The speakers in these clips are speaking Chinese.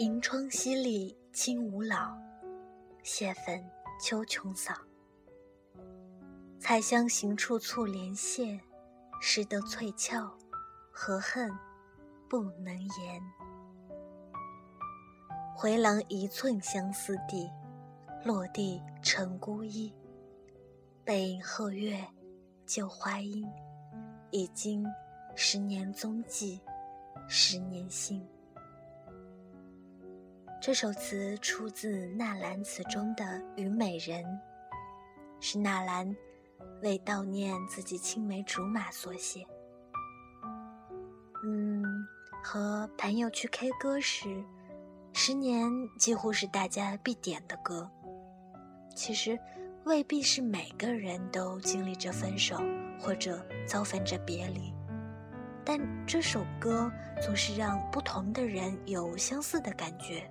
银窗淅沥清无老，谢粉秋琼扫。彩香行处促帘谢，识得翠翘，何恨不能言？回廊一寸相思地，落地成孤衣。背影鹤月旧花阴，已经十年踪迹，十年心。这首词出自纳兰词中的《虞美人》，是纳兰为悼念自己青梅竹马所写。嗯，和朋友去 K 歌时，《十年》几乎是大家必点的歌。其实。未必是每个人都经历着分手，或者遭逢着别离，但这首歌总是让不同的人有相似的感觉。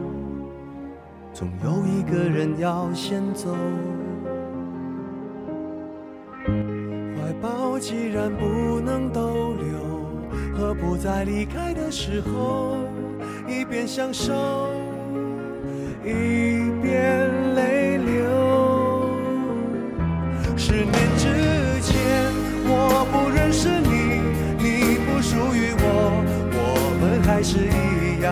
总有一个人要先走。怀抱既然不能逗留，何不在离开的时候，一边享受，一边泪流。十年之前，我不认识你，你不属于我，我们还是一样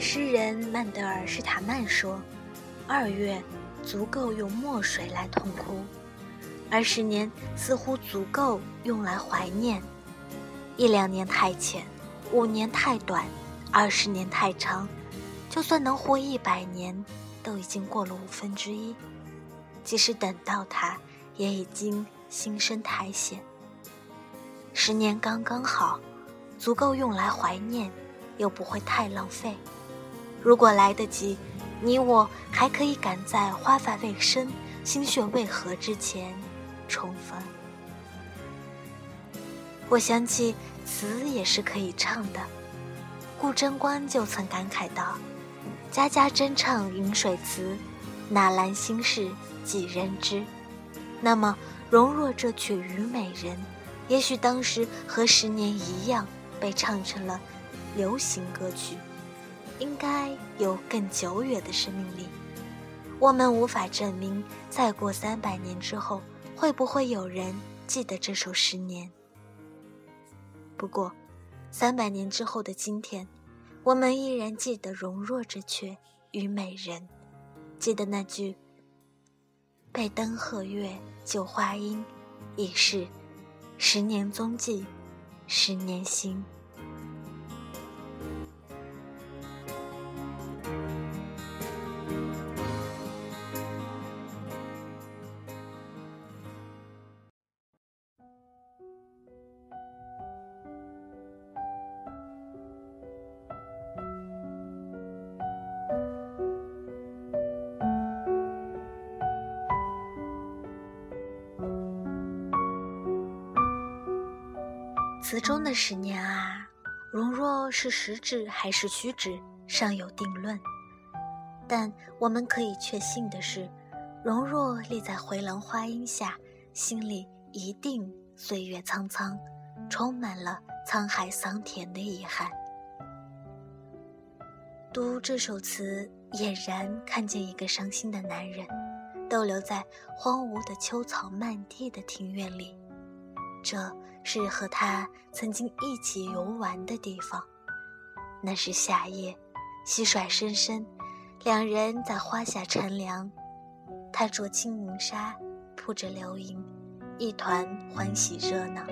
诗人曼德尔施塔曼说：“二月足够用墨水来痛哭，二十年似乎足够用来怀念。一两年太浅，五年太短，二十年太长，就算能活一百年，都已经过了五分之一。”即使等到他，也已经心生苔藓。十年刚刚好，足够用来怀念，又不会太浪费。如果来得及，你我还可以赶在花发未生、心血未合之前重逢。我想起词也是可以唱的，顾贞观就曾感慨道：“家家争唱饮水词，纳兰心事。”几人知？那么，容若这曲《虞美人》，也许当时和十年一样被唱成了流行歌曲，应该有更久远的生命力。我们无法证明，再过三百年之后，会不会有人记得这首《十年》。不过，三百年之后的今天，我们依然记得容若这阙《虞美人》，记得那句。背灯鹤月旧花阴，已是十年踪迹，十年心。词中的十年啊，容若是实指还是虚指，尚有定论。但我们可以确信的是，容若立在回廊花荫下，心里一定岁月苍苍，充满了沧海桑田的遗憾。读这首词，俨然看见一个伤心的男人，逗留在荒芜的秋草漫地的庭院里。这是和他曾经一起游玩的地方。那是夏夜，蟋蟀声声。两人在花下乘凉，他着轻盈纱，铺着流萤，一团欢喜热闹。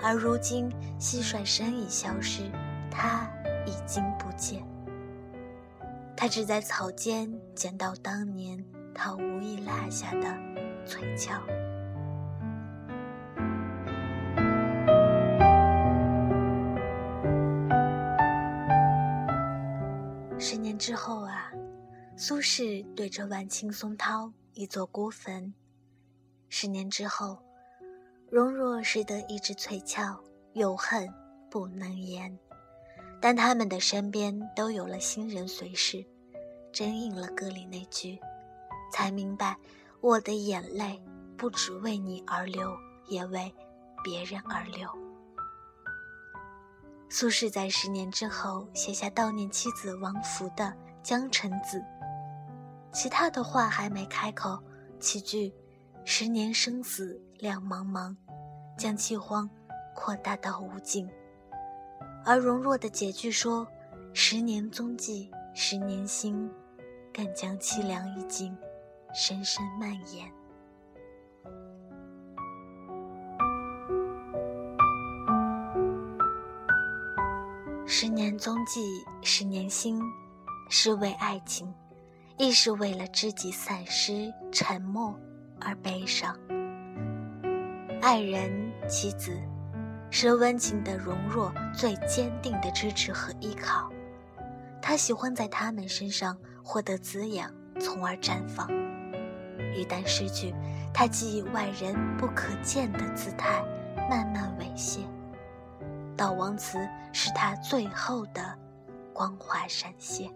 而如今蟋蟀声已消失，他已经不见。他只在草间捡到当年他无意落下的翠翘。之后啊。苏轼对着万顷松涛一座孤坟。十年之后，容若拾得一枝翠翘，有恨不能言。但他们的身边都有了新人随侍，真应了歌里那句：“才明白，我的眼泪不只为你而流，也为别人而流。”苏轼在十年之后写下悼念妻子王弗的《江城子》。其他的话还没开口，几句“十年生死两茫茫”，将凄荒扩大到无尽。而容若的结句说：“十年踪迹十年心”，更将凄凉意境深深蔓延。十年踪迹十年心，是为爱情。亦是为了知己散失、沉默而悲伤。爱人、妻子，是温情的容若最坚定的支持和依靠。他喜欢在他们身上获得滋养，从而绽放。一旦失去，他即以外人不可见的姿态慢慢猥亵。悼亡词是他最后的光华闪现。